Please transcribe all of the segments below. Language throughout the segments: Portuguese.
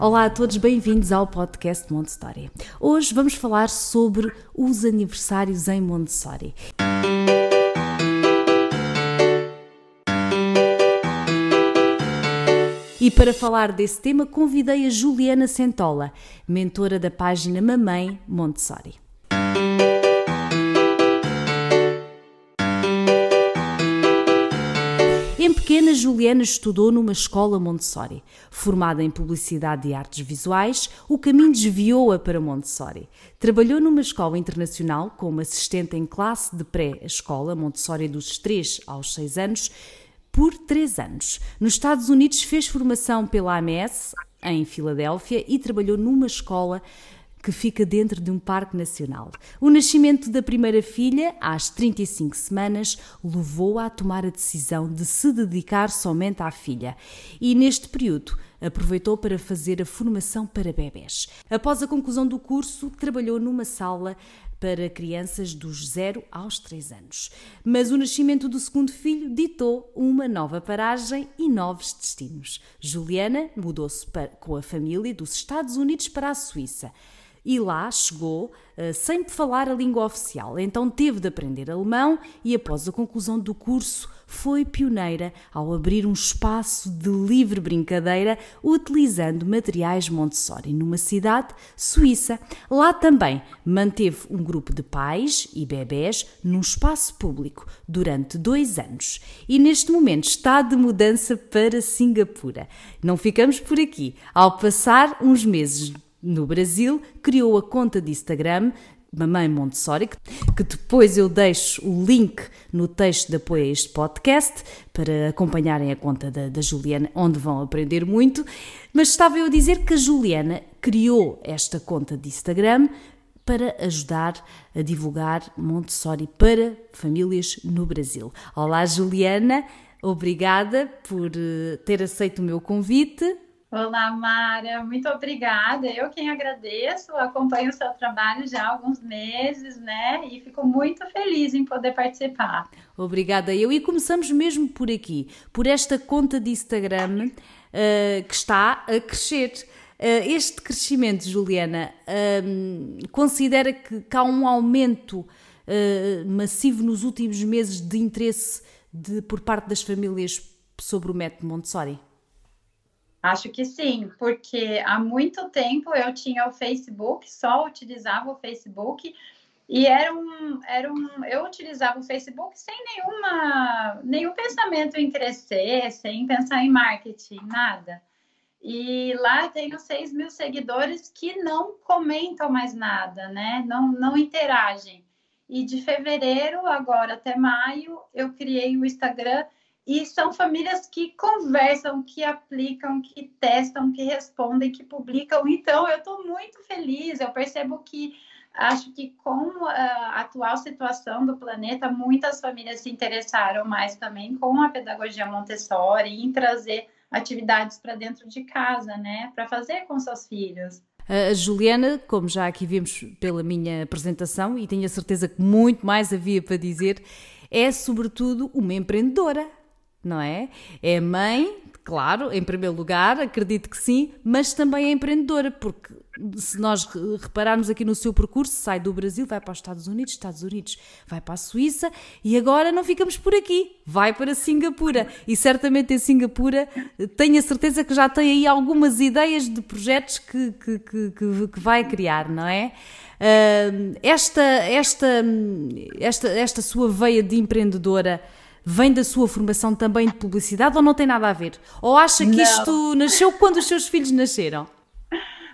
Olá a todos, bem-vindos ao podcast Montessori. Hoje vamos falar sobre os aniversários em Montessori. E para falar desse tema, convidei a Juliana Sentola, mentora da página Mamãe Montessori. Em pequena, Juliana estudou numa escola Montessori. Formada em Publicidade e Artes Visuais, o caminho desviou-a para Montessori. Trabalhou numa escola internacional como assistente em classe de pré-escola Montessori dos 3 aos 6 anos por 3 anos. Nos Estados Unidos fez formação pela AMS em Filadélfia e trabalhou numa escola que fica dentro de um parque nacional. O nascimento da primeira filha, às 35 semanas, levou-a a tomar a decisão de se dedicar somente à filha. E neste período, aproveitou para fazer a formação para bebés. Após a conclusão do curso, trabalhou numa sala para crianças dos 0 aos 3 anos. Mas o nascimento do segundo filho ditou uma nova paragem e novos destinos. Juliana mudou-se com a família dos Estados Unidos para a Suíça e lá chegou uh, sem falar a língua oficial. Então teve de aprender alemão e, após a conclusão do curso, foi pioneira ao abrir um espaço de livre brincadeira utilizando materiais Montessori numa cidade suíça. Lá também manteve um grupo de pais e bebés num espaço público durante dois anos e neste momento está de mudança para Singapura. Não ficamos por aqui. Ao passar uns meses no Brasil, criou a conta de Instagram Mamãe Montessori, que depois eu deixo o link no texto de apoio a este podcast para acompanharem a conta da, da, Juliana, onde vão aprender muito. Mas estava eu a dizer que a Juliana criou esta conta de Instagram para ajudar a divulgar Montessori para famílias no Brasil. Olá, Juliana, obrigada por eh, ter aceito o meu convite. Olá, Mara, muito obrigada. Eu quem agradeço, acompanho o seu trabalho já há alguns meses, né? E fico muito feliz em poder participar. Obrigada eu. E começamos mesmo por aqui, por esta conta de Instagram uh, que está a crescer. Uh, este crescimento, Juliana, uh, considera que, que, há um aumento massivo nos últimos meses de interesse de, por parte das famílias sobre o método Montessori? Acho que sim, porque há muito tempo eu tinha o Facebook, só utilizava o Facebook e era um, era um, eu utilizava o Facebook sem nenhuma, nenhum pensamento em crescer, sem pensar em marketing, nada. E lá tenho 6 mil seguidores que não comentam mais nada, né? Não, não interagem. E de fevereiro agora até maio eu criei o Instagram e são famílias que conversam, que aplicam, que testam, que respondem, que publicam. Então, eu estou muito feliz. Eu percebo que acho que com a atual situação do planeta, muitas famílias se interessaram mais também com a pedagogia Montessori em trazer atividades para dentro de casa, né, para fazer com seus filhos. A Juliana, como já aqui vimos pela minha apresentação, e tenho a certeza que muito mais havia para dizer, é sobretudo uma empreendedora não é? É mãe, claro, em primeiro lugar, acredito que sim, mas também é empreendedora, porque se nós repararmos aqui no seu percurso, sai do Brasil, vai para os Estados Unidos, Estados Unidos vai para a Suíça e agora não ficamos por aqui, vai para Singapura. E certamente em Singapura tenho a certeza que já tem aí algumas ideias de projetos que, que, que, que vai criar, não é? esta, esta, esta, esta sua veia de empreendedora vem da sua formação também de publicidade ou não tem nada a ver? Ou acha que não. isto nasceu quando os seus filhos nasceram?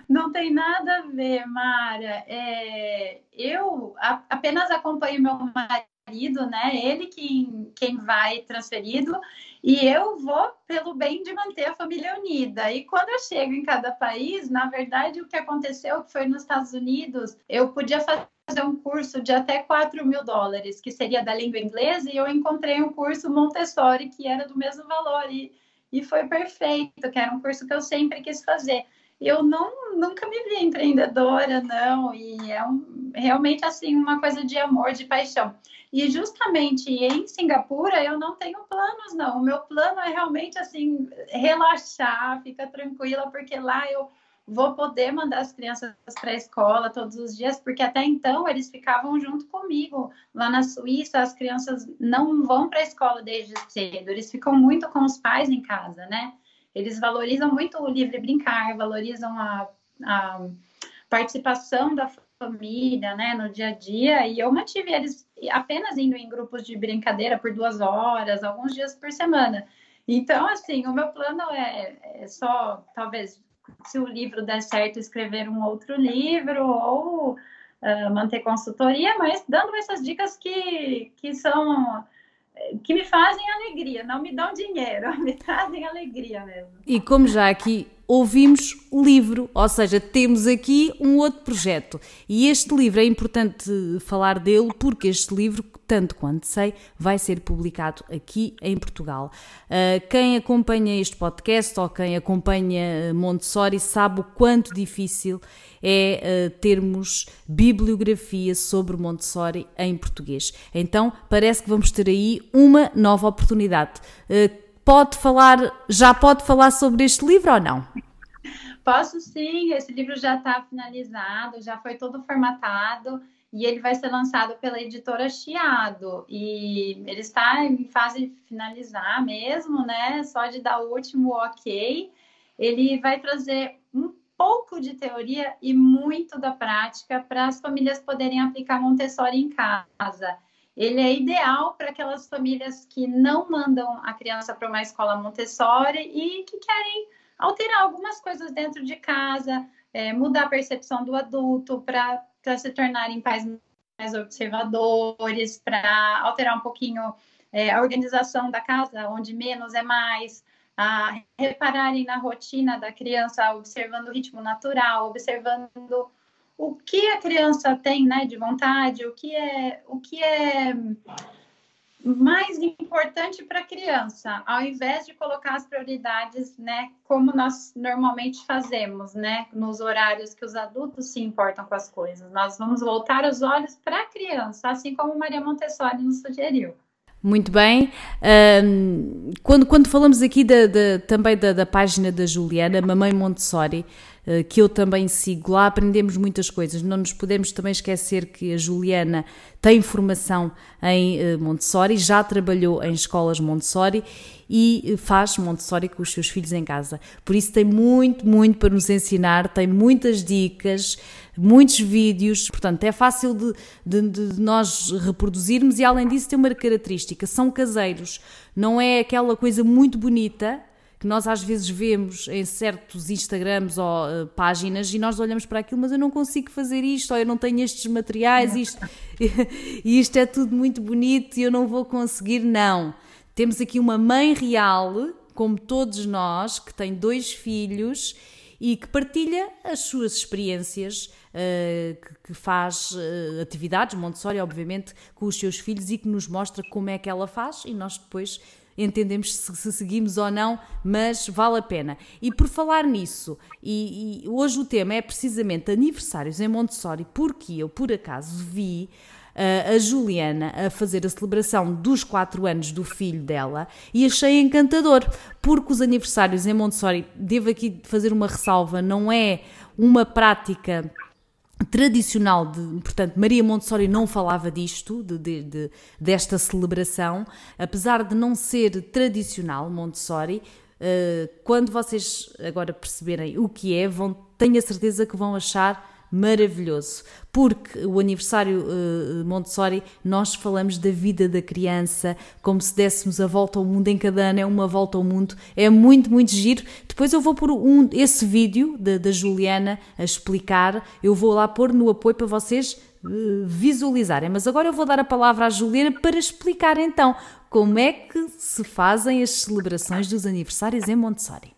Não tem nada a ver, Mara. É, eu a, apenas acompanho meu marido né? Ele quem, quem vai transferido e eu vou pelo bem de manter a família unida. E quando eu chego em cada país, na verdade, o que aconteceu que foi nos Estados Unidos, eu podia fazer um curso de até 4 mil dólares, que seria da língua inglesa, e eu encontrei um curso Montessori que era do mesmo valor. E, e foi perfeito, que era um curso que eu sempre quis fazer eu não nunca me vi empreendedora, não, e é um, realmente assim uma coisa de amor, de paixão. E justamente em Singapura eu não tenho planos, não. O meu plano é realmente assim relaxar, ficar tranquila, porque lá eu vou poder mandar as crianças para a escola todos os dias, porque até então eles ficavam junto comigo. Lá na Suíça, as crianças não vão para a escola desde cedo, eles ficam muito com os pais em casa, né? Eles valorizam muito o livre brincar, valorizam a, a participação da família, né, no dia a dia, e eu mantive eles apenas indo em grupos de brincadeira por duas horas, alguns dias por semana. Então, assim, o meu plano é, é só, talvez, se o livro der certo, escrever um outro livro ou uh, manter consultoria, mas dando essas dicas que, que são que me fazem alegria, não me dão dinheiro, me trazem alegria mesmo. E como já aqui ouvimos o livro, ou seja, temos aqui um outro projeto. E este livro é importante falar dele porque este livro, tanto quanto sei, vai ser publicado aqui em Portugal. Uh, quem acompanha este podcast ou quem acompanha Montessori sabe o quanto difícil é uh, termos bibliografia sobre Montessori em português. Então, parece que vamos ter aí uma nova oportunidade. Uh, pode falar, já pode falar sobre este livro ou não? Posso sim, esse livro já está finalizado, já foi todo formatado e ele vai ser lançado pela editora Chiado. E ele está em fase de finalizar mesmo, né? Só de dar o último ok. Ele vai trazer um pouco de teoria e muito da prática para as famílias poderem aplicar Montessori em casa ele é ideal para aquelas famílias que não mandam a criança para uma escola Montessori e que querem alterar algumas coisas dentro de casa, é, mudar a percepção do adulto para se tornarem pais mais observadores, para alterar um pouquinho é, a organização da casa, onde menos é mais, a repararem na rotina da criança, observando o ritmo natural, observando o que a criança tem né, de vontade, o que é, o que é mais importante para a criança, ao invés de colocar as prioridades, né, como nós normalmente fazemos, né, nos horários que os adultos se importam com as coisas. Nós vamos voltar os olhos para a criança, assim como Maria Montessori nos sugeriu. Muito bem. Um, quando, quando falamos aqui da, da, também da, da página da Juliana, Mamãe Montessori, eh, que eu também sigo. Lá aprendemos muitas coisas. Não nos podemos também esquecer que a Juliana tem formação em eh, Montessori, já trabalhou em escolas Montessori e eh, faz Montessori com os seus filhos em casa. Por isso tem muito, muito para nos ensinar, tem muitas dicas, muitos vídeos, portanto é fácil de, de, de, nós reproduzirmos e além disso tem uma característica, são caseiros, não é aquela coisa muito bonita que nós às vezes vemos em certos Instagrams ou uh, páginas e nós olhamos para aquilo, mas eu não consigo fazer isto, ou eu não tenho estes materiais, isto, e isto é tudo muito bonito e eu não vou conseguir. Não. Temos aqui uma mãe real, como todos nós, que tem dois filhos e que partilha as suas experiências, uh, que, que, faz uh, atividades, Montessori, obviamente, com os seus filhos e que nos mostra como é que ela faz e nós depois entendemos se, se, seguimos ou não, mas vale a pena. E por falar nisso, e, e hoje o tema é precisamente aniversários em Montessori, porque eu por acaso vi a Juliana a fazer a celebração dos 4 anos do filho dela e achei encantador, porque os aniversários em Montessori, devo aqui fazer uma ressalva, não é uma prática tradicional de, portanto, Maria Montessori não falava disto, de, de, de, desta celebração, apesar de não ser tradicional Montessori, uh, quando vocês agora perceberem o que é, vão, tenho a certeza que vão achar maravilhoso, porque o aniversário uh, Montessori nós falamos da vida da criança, como se dessemos a volta ao mundo em cada ano, é uma volta ao mundo, é muito, muito giro. Depois eu vou pôr um, esse vídeo da, Juliana a explicar, eu vou lá pôr no apoio para vocês uh, visualizarem. Mas agora eu vou dar a palavra à Juliana para explicar então como é que se fazem as celebrações dos aniversários em Montessori.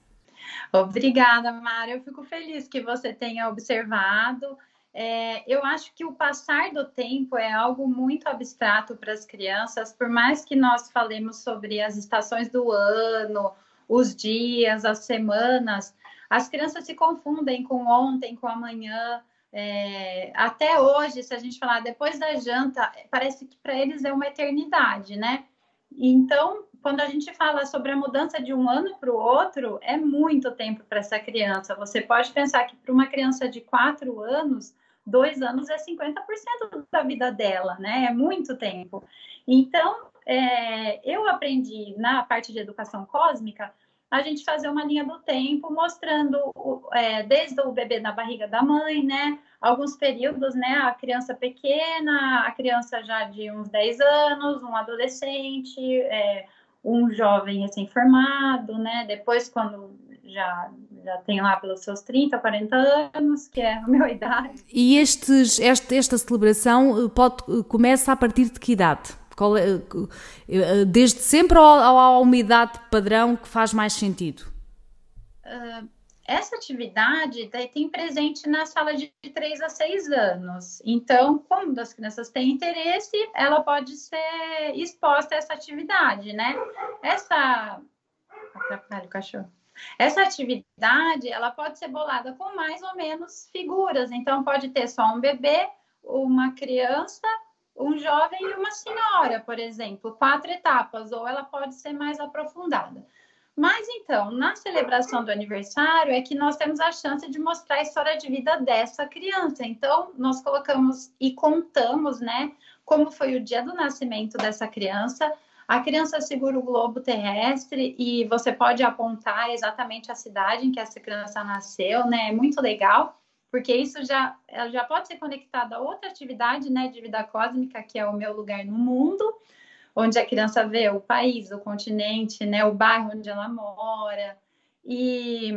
Obrigada, Mara. Eu fico feliz que você tenha observado. É, eu acho que o passar do tempo é algo muito abstrato para as crianças, por mais que nós falemos sobre as estações do ano, os dias, as semanas, as crianças se confundem com ontem, com amanhã. É, até hoje, se a gente falar depois da janta, parece que para eles é uma eternidade, né? Então, quando a gente fala sobre a mudança de um ano para o outro, é muito tempo para essa criança. Você pode pensar que para uma criança de quatro anos, dois anos é 50% da vida dela, né? É muito tempo. Então, é, eu aprendi na parte de educação cósmica a gente fazer uma linha do tempo mostrando é, desde o bebê na barriga da mãe, né? Alguns períodos, né? A criança pequena, a criança já de uns 10 anos, um adolescente, é, um jovem recém-formado, né? Depois, quando já, já tem lá pelos seus 30, 40 anos, que é a minha idade. E estes, este, esta celebração eh, pode, eh, começa a partir de que idade? É, desde sempre ou há uma idade padrão que faz mais sentido? Uh, essa atividade tem presente na sala de 3 a 6 anos. Então, quando as crianças têm interesse, ela pode ser exposta a essa atividade, né? Essa. Atrapalha o cachorro. Essa atividade, ela pode ser bolada com mais ou menos figuras. Então, pode ter só um bebê, uma criança, um jovem e uma senhora, por exemplo, quatro etapas, ou ela pode ser mais aprofundada. Mas então, na celebração do aniversário é que nós temos a chance de mostrar a história de vida dessa criança. Então, nós colocamos e contamos, né, como foi o dia do nascimento dessa criança. A criança segura o globo terrestre e você pode apontar exatamente a cidade em que essa criança nasceu, né? É muito legal, porque isso já, já pode ser conectado a outra atividade, né, de vida cósmica, que é o meu lugar no mundo onde a criança vê o país, o continente, né, o bairro onde ela mora. E,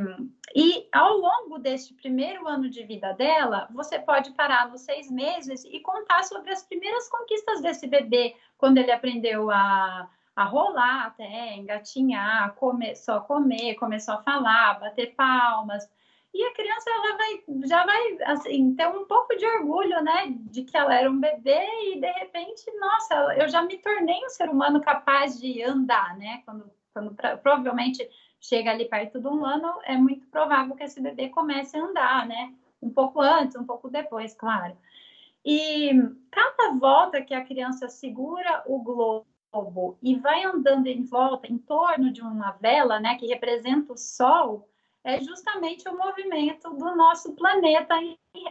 e ao longo deste primeiro ano de vida dela, você pode parar nos seis meses e contar sobre as primeiras conquistas desse bebê, quando ele aprendeu a, a rolar até, engatinhar, começou a comer, começou a falar, bater palmas. E a criança ela vai, já vai assim, ter um pouco de orgulho, né, de que ela era um bebê e de repente, nossa, eu já me tornei um ser humano capaz de andar, né? Quando, quando provavelmente chega ali perto de um ano, é muito provável que esse bebê comece a andar, né? Um pouco antes, um pouco depois, claro. E cada volta que a criança segura o globo e vai andando em volta, em torno de uma vela, né, que representa o sol, é justamente o movimento do nosso planeta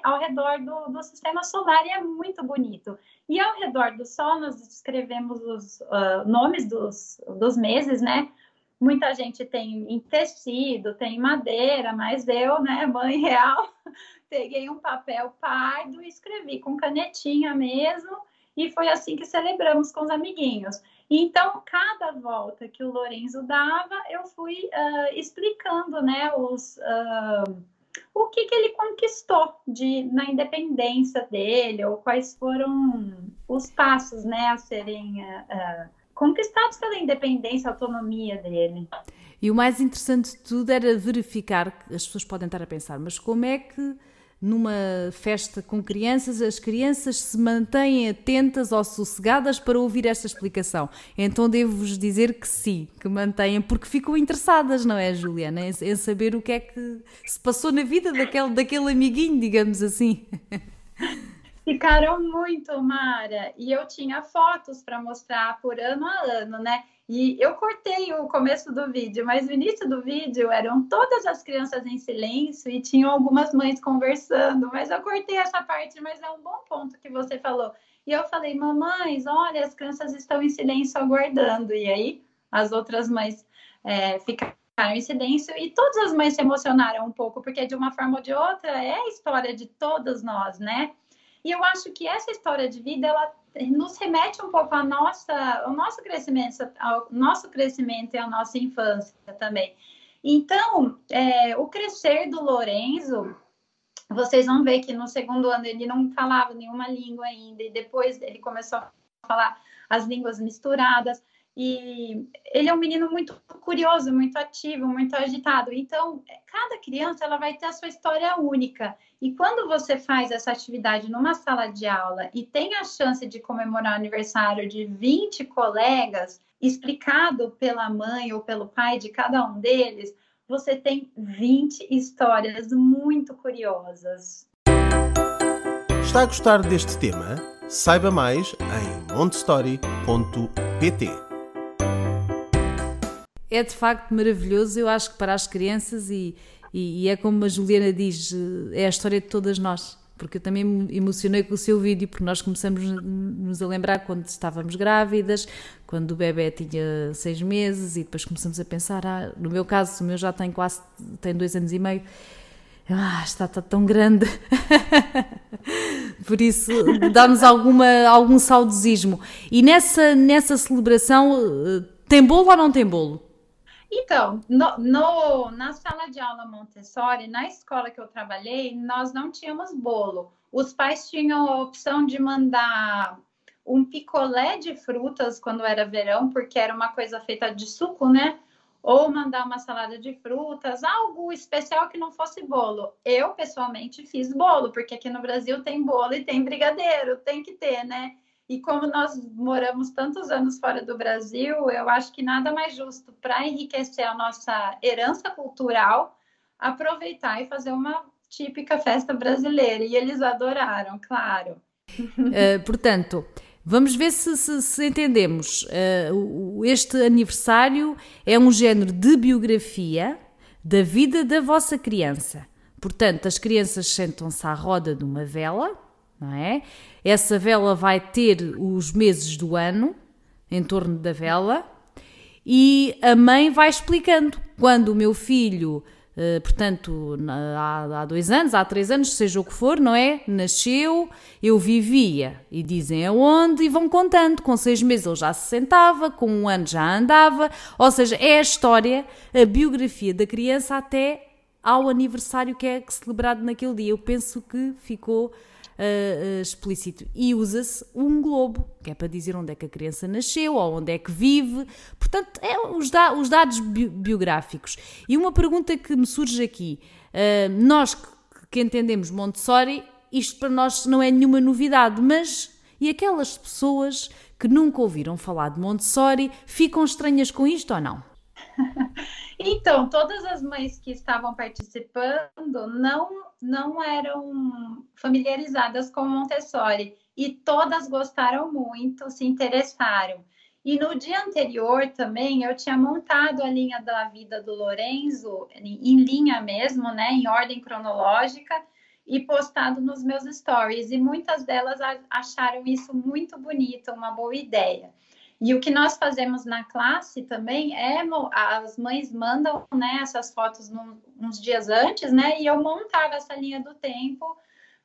ao redor do, do sistema solar e é muito bonito. E ao redor do Sol, nós descrevemos os uh, nomes dos, dos meses, né? Muita gente tem em tecido, tem em madeira, mas eu, né, mãe real, peguei um papel pardo e escrevi com canetinha mesmo, e foi assim que celebramos com os amiguinhos. Então, cada volta que o Lorenzo dava, eu fui uh, explicando, né, os, uh, o que, que ele conquistou de, na independência dele, ou quais foram os passos, né, a serem uh, conquistados pela independência, autonomia dele. E o mais interessante de tudo era verificar, as pessoas podem estar a pensar, mas como é que numa festa com crianças, as crianças se mantêm atentas ou sossegadas para ouvir esta explicação. Então devo-vos dizer que sim, que mantêm, porque ficam interessadas, não é, Juliana, em, em saber o que é que se passou na vida daquele, daquele amiguinho, digamos assim. Ficaram muito, Mara. E eu tinha fotos para mostrar por ano a ano, né? E eu cortei o começo do vídeo, mas o início do vídeo eram todas as crianças em silêncio e tinham algumas mães conversando. Mas eu cortei essa parte, mas é um bom ponto que você falou. E eu falei, mamães, olha, as crianças estão em silêncio aguardando. E aí as outras mães é, ficaram em silêncio e todas as mães se emocionaram um pouco, porque de uma forma ou de outra é a história de todas nós, né? E eu acho que essa história de vida, ela nos remete um pouco à nossa, ao nosso crescimento, ao nosso crescimento e à nossa infância também. Então, é, o crescer do Lorenzo vocês vão ver que no segundo ano ele não falava nenhuma língua ainda, e depois ele começou a falar as línguas misturadas. E ele é um menino muito curioso, muito ativo, muito agitado. Então, cada criança ela vai ter a sua história única. E quando você faz essa atividade numa sala de aula e tem a chance de comemorar o aniversário de 20 colegas, explicado pela mãe ou pelo pai de cada um deles, você tem 20 histórias muito curiosas. Está a gostar deste tema? Saiba mais em montestory.pt é de facto maravilhoso, eu acho que para as crianças, e, e, e, é como a Juliana diz, é a história de todas nós. Porque eu também me emocionei com o seu vídeo, porque nós começamos nos a lembrar quando estávamos grávidas, quando o bebê tinha seis meses, e depois começamos a pensar, ah, no meu caso, o meu já tem quase, tem dois anos e meio, ah, está, está tão grande. Por isso, dá-nos algum saudosismo. E nessa, nessa celebração, eh, tem bolo ou não tem bolo? Então, no, no, na sala de aula Montessori, na escola que eu trabalhei, nós não tínhamos bolo. Os pais tinham a opção de mandar um picolé de frutas quando era verão, porque era uma coisa feita de suco, né? Ou mandar uma salada de frutas, algo especial que não fosse bolo. Eu, pessoalmente, fiz bolo, porque aqui no Brasil tem bolo e tem brigadeiro, tem que ter, né? E como nós moramos tantos anos fora do Brasil, eu acho que nada mais justo para enriquecer a nossa herança cultural aproveitar e fazer uma típica festa brasileira. E eles adoraram, claro. Uh, portanto, vamos ver se, se, se entendemos. Uh, este aniversário é um género de biografia da vida da vossa criança. Portanto, as crianças sentam-se à roda de uma vela não é? Essa vela vai ter os meses do ano em torno da vela e a mãe vai explicando quando o meu filho, eh, portanto, há, há dois anos, há três anos, seja o que for, não é? Nasceu, eu vivia e dizem aonde e vão contando. Com seis meses ele já se sentava, com um ano já andava, ou seja, é a história, a biografia da criança até ao aniversário que é celebrado naquele dia. Eu penso que ficou uh, explícito. E usa-se um globo, que é para dizer onde é que a criança nasceu ou onde é que vive. Portanto, é os, da os dados bi biográficos. E uma pergunta que me surge aqui: uh, nós que, que entendemos Montessori, isto para nós não é nenhuma novidade, mas e aquelas pessoas que nunca ouviram falar de Montessori ficam estranhas com isto ou não? Então, todas as mães que estavam participando não, não eram familiarizadas com Montessori e todas gostaram muito, se interessaram. E no dia anterior também eu tinha montado a linha da vida do Lorenzo em linha mesmo, né, em ordem cronológica e postado nos meus stories e muitas delas acharam isso muito bonito, uma boa ideia. E o que nós fazemos na classe também é as mães mandam né, essas fotos uns dias antes, né? E eu montava essa linha do tempo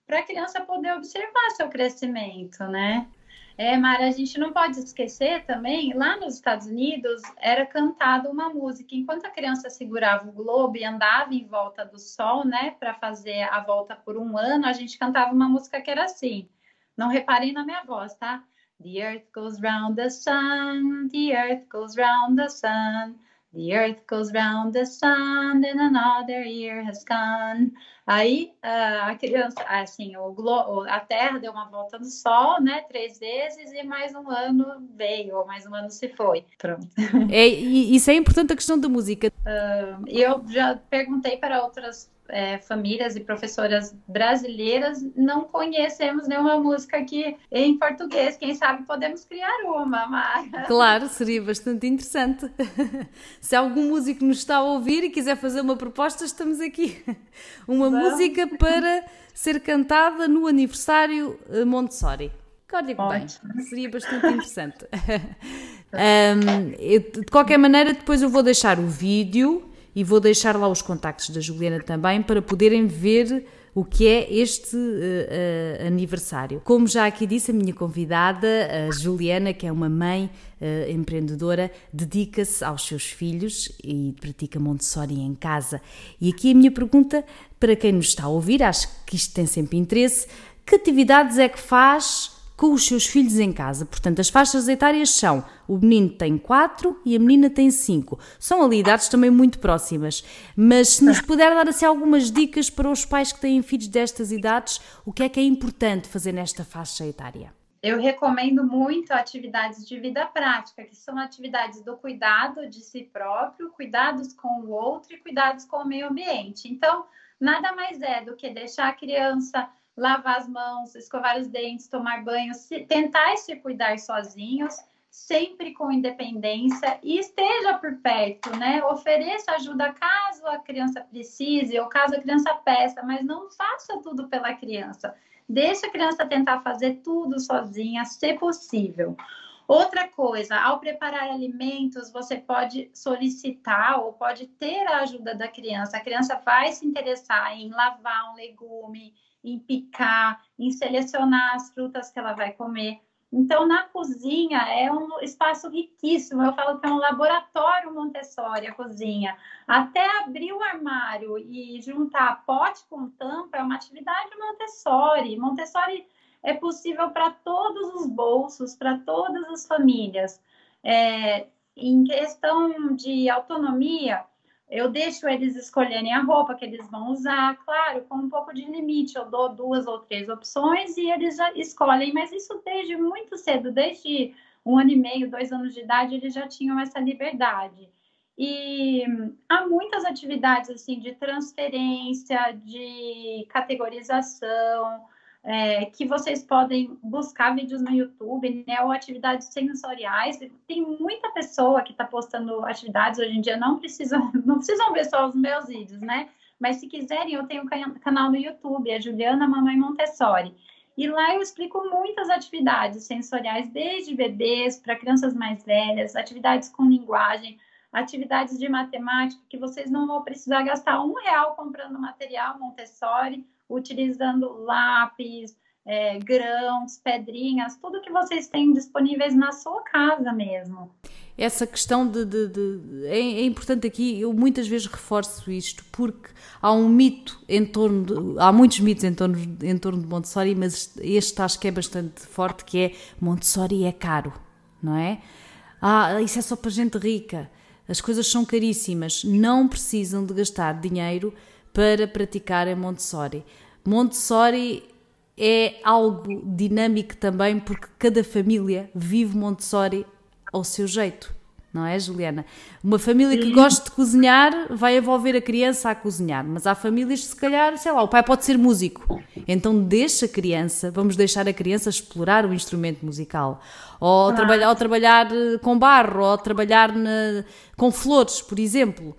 para a criança poder observar seu crescimento, né? É, Mara, a gente não pode esquecer também, lá nos Estados Unidos era cantada uma música, enquanto a criança segurava o globo e andava em volta do sol, né, para fazer a volta por um ano, a gente cantava uma música que era assim. Não reparem na minha voz, tá? The earth goes round the sun, the earth goes round the sun, the earth goes round the sun, and another year has gone. Aí a criança, assim, o glo a Terra deu uma volta no Sol, né, três vezes e mais um ano veio, ou mais um ano se foi. Pronto. É, isso é importante a questão da música. Uh, eu já perguntei para outras é, famílias e professoras brasileiras não conhecemos nenhuma música aqui em português. Quem sabe podemos criar uma, Mara. Claro, seria bastante interessante. Se algum músico nos está a ouvir e quiser fazer uma proposta, estamos aqui. Uma Vamos. música para ser cantada no aniversário eh, Montessori. Olha bem, seria bastante interessante. um, de qualquer maneira, depois eu vou deixar o vídeo e vou deixar lá os contactos da Juliana também para poderem ver o que é este uh, uh, aniversário. Como já aqui disse, a minha convidada, a Juliana, que é uma mãe uh, empreendedora, dedica-se aos seus filhos e pratica Montessori em casa. E aqui a minha pergunta para quem nos está a ouvir, acho que isto tem sempre interesse: que atividades é que faz com os seus filhos em casa. Portanto, as faixas etárias são: o menino tem 4 e a menina tem 5. São ali idades também muito próximas. Mas se nos puder dar assim, algumas dicas para os pais que têm filhos destas idades, o que é que é importante fazer nesta faixa etária? Eu recomendo muito atividades de vida prática, que são atividades do cuidado de si próprio, cuidados com o outro e cuidados com o meio ambiente. Então, nada mais é do que deixar a criança lavar as mãos, escovar os dentes, tomar banho, se, tentar se cuidar sozinhos, sempre com independência e esteja por perto, né? Ofereça ajuda caso a criança precise ou caso a criança peça, mas não faça tudo pela criança. Deixe a criança tentar fazer tudo sozinha, se possível. Outra coisa, ao preparar alimentos, você pode solicitar ou pode ter a ajuda da criança. A criança vai se interessar em lavar um legume, em picar, em selecionar as frutas que ela vai comer. Então, na cozinha é um espaço riquíssimo. Eu falo que é um laboratório Montessori, a cozinha. Até abrir o armário e juntar pote com tampa é uma atividade Montessori. Montessori é possível para todos os bolsos, para todas as famílias. É, em questão de autonomia, eu deixo eles escolherem a roupa que eles vão usar, claro, com um pouco de limite. Eu dou duas ou três opções e eles já escolhem, mas isso desde muito cedo, desde um ano e meio, dois anos de idade, eles já tinham essa liberdade. E há muitas atividades assim de transferência, de categorização, é, que vocês podem buscar vídeos no YouTube, né, ou atividades sensoriais. Tem muita pessoa que está postando atividades hoje em dia, não precisam, não precisam ver só os meus vídeos, né? Mas se quiserem, eu tenho um canal no YouTube, é Juliana Mamãe Montessori. E lá eu explico muitas atividades sensoriais, desde bebês para crianças mais velhas, atividades com linguagem, atividades de matemática, que vocês não vão precisar gastar um real comprando material Montessori utilizando lápis, é, grãos, pedrinhas, tudo que vocês têm disponíveis na sua casa mesmo. Essa questão de. de, de é, é, importante aqui, eu muitas vezes reforço isto, porque há um mito em torno. De, há muitos mitos em torno, em torno de Montessori, mas este acho que é bastante forte, que é Montessori é caro, não é? Ah, isso é só para gente rica. As coisas são caríssimas. Não precisam de gastar dinheiro para praticar em Montessori. Montessori é algo dinâmico também porque cada família vive Montessori ao seu jeito, não é, Juliana? Uma família que gosta de cozinhar vai envolver a criança a cozinhar, mas há famílias que, se calhar, sei lá, o pai pode ser músico, então deixa a criança, vamos deixar a criança explorar o instrumento musical, ou, ah. trabalhar, ou trabalhar eh, com barro, ou trabalhar na, com flores, por exemplo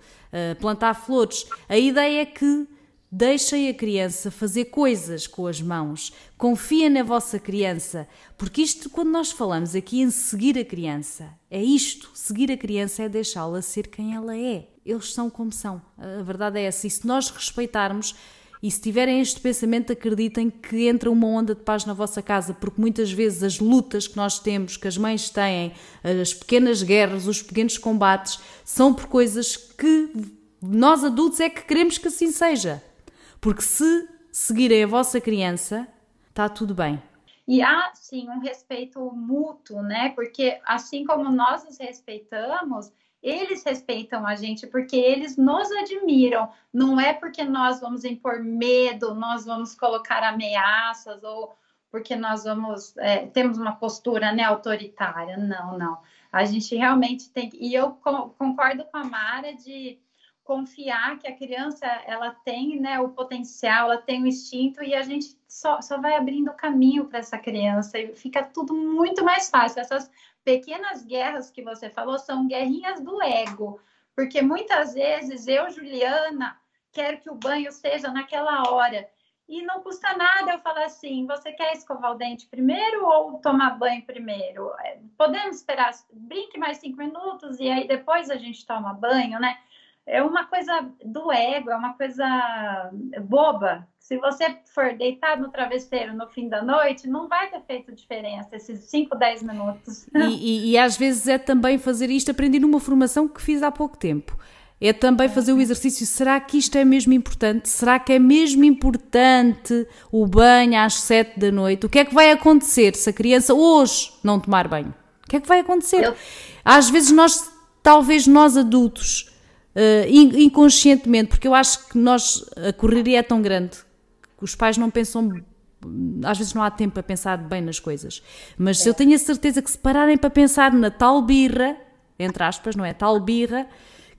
plantar flores. A ideia é que deixem a criança fazer coisas com as mãos. Confia na vossa criança, porque isto, quando nós falamos aqui em seguir a criança, é isto: seguir a criança é deixá-la ser quem ela é. Eles são como são. A verdade é essa. E se nós respeitarmos, e se tiverem este pensamento, acreditem que entra uma onda de paz na vossa casa, porque muitas vezes as lutas que nós temos, que as mães têm, as pequenas guerras, os pequenos combates, são por coisas que nós adultos é que queremos que assim seja. Porque se seguirem a vossa criança, está tudo bem. E há, sim, um respeito mútuo, né? Porque assim como nós nos respeitamos, eles respeitam a gente porque eles nos admiram. Não é porque nós vamos impor medo, nós vamos colocar ameaças ou porque nós vamos é, temos uma postura né, autoritária. Não, não. A gente realmente tem e eu concordo com a Mara de confiar que a criança ela tem né, o potencial, ela tem o instinto e a gente só, só vai abrindo caminho para essa criança e fica tudo muito mais fácil. Essas pequenas guerras que você falou são guerrinhas do ego, porque muitas vezes eu, Juliana, quero que o banho seja naquela hora. E não custa nada eu falar assim: você quer escovar o dente primeiro ou tomar banho primeiro? É, podemos esperar, brinque mais cinco minutos e aí depois a gente toma banho, né? É uma coisa do ego, é uma coisa boba. Se você for deitado no travesseiro no fim da noite, não vai ter feito diferença esses 5, 10 minutos. E, e, e, às vezes é também fazer isto, aprendi numa formação que fiz há pouco tempo. É também fazer o exercício. Será que isto é mesmo importante? Será que é mesmo importante o banho às 7 da noite? O que é que vai acontecer se a criança hoje não tomar banho? O que é que vai acontecer? Eu... Às vezes nós, talvez nós adultos, inconscientemente, porque eu acho que nós, a correria é tão grande que os pais não pensam às vezes não há tempo para pensar bem nas coisas. Mas se eu tenho a certeza que se pararem para pensar na tal birra, entre aspas, não é? Tal birra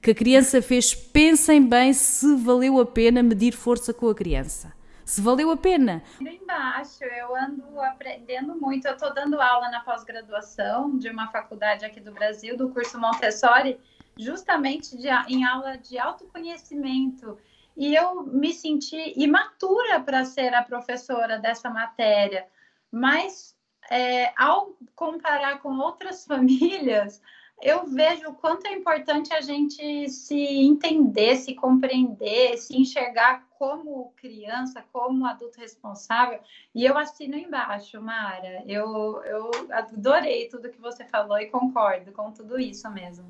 que a criança fez, pensem bem se valeu a pena medir força com a criança. Se valeu a pena. Embaixo, eu ando aprendendo muito. Eu estou dando aula na pós-graduação de uma faculdade aqui do Brasil, do curso Montessori justamente de, em aula de autoconhecimento. E eu me senti imatura para ser a professora dessa matéria, mas é, ao comparar com outras famílias, eu vejo o quanto é importante a gente se entender, se compreender, se enxergar como criança, como adulto responsável. E eu assino embaixo, Mara. Eu, eu adorei tudo que você falou e concordo com tudo isso mesmo.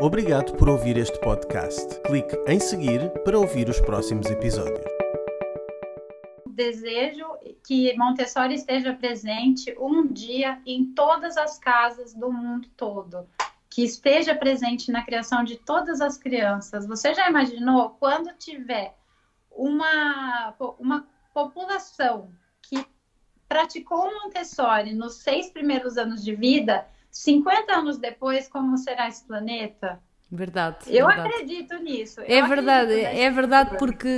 Obrigado por ouvir este podcast. Clique em seguir para ouvir os próximos episódios. Desejo que Montessori esteja presente um dia em todas as casas do mundo todo. Que esteja presente na criação de todas as crianças. Você já imaginou quando tiver uma, uma população que praticou Montessori nos seis primeiros anos de vida? 50 anos depois, como será esse planeta? Verdade. Eu verdade. acredito nisso. É verdade, é verdade porque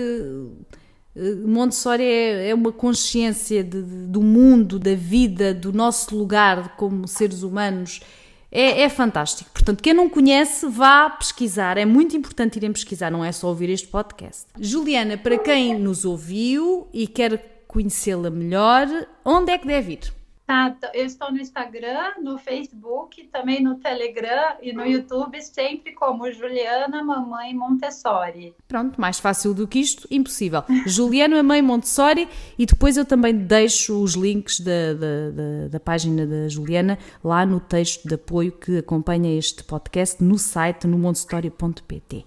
eh, Montessori é, é uma consciência de, de, do mundo, da vida, do nosso lugar como seres humanos. É, é, fantástico. Portanto, quem não conhece, vá pesquisar. É muito importante irem pesquisar, não é só ouvir este podcast. Juliana, para quem nos ouviu e quer conhecê-la melhor, onde é que deve ir? Tá, eu estou no Instagram, no Facebook, também no Telegram e no YouTube, sempre como Juliana Mamãe Montessori. Pronto, mais fácil do que isto, impossível. Juliana Mamãe Montessori e depois eu também deixo os links da, da, da, da página da Juliana lá no texto de apoio que acompanha este podcast no site no montessori.pt.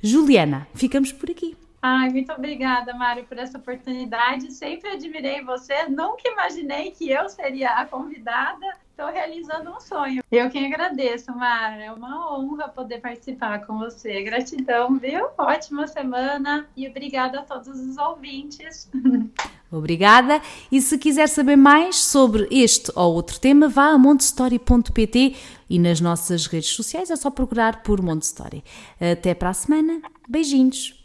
Juliana, ficamos por aqui. Ai, muito obrigada, Mário, por essa oportunidade. Sempre admirei você. Nunca imaginei que eu seria a convidada. Estou realizando um sonho. Eu quem agradeço, Mário. É uma honra poder participar com você. Gratidão, viu? Ótima semana e obrigada a todos os ouvintes. Obrigada. E se quiser saber mais sobre este ou outro tema, vá a montestory.pt e nas nossas redes sociais é só procurar por Montestory. Até para a semana. Beijinhos.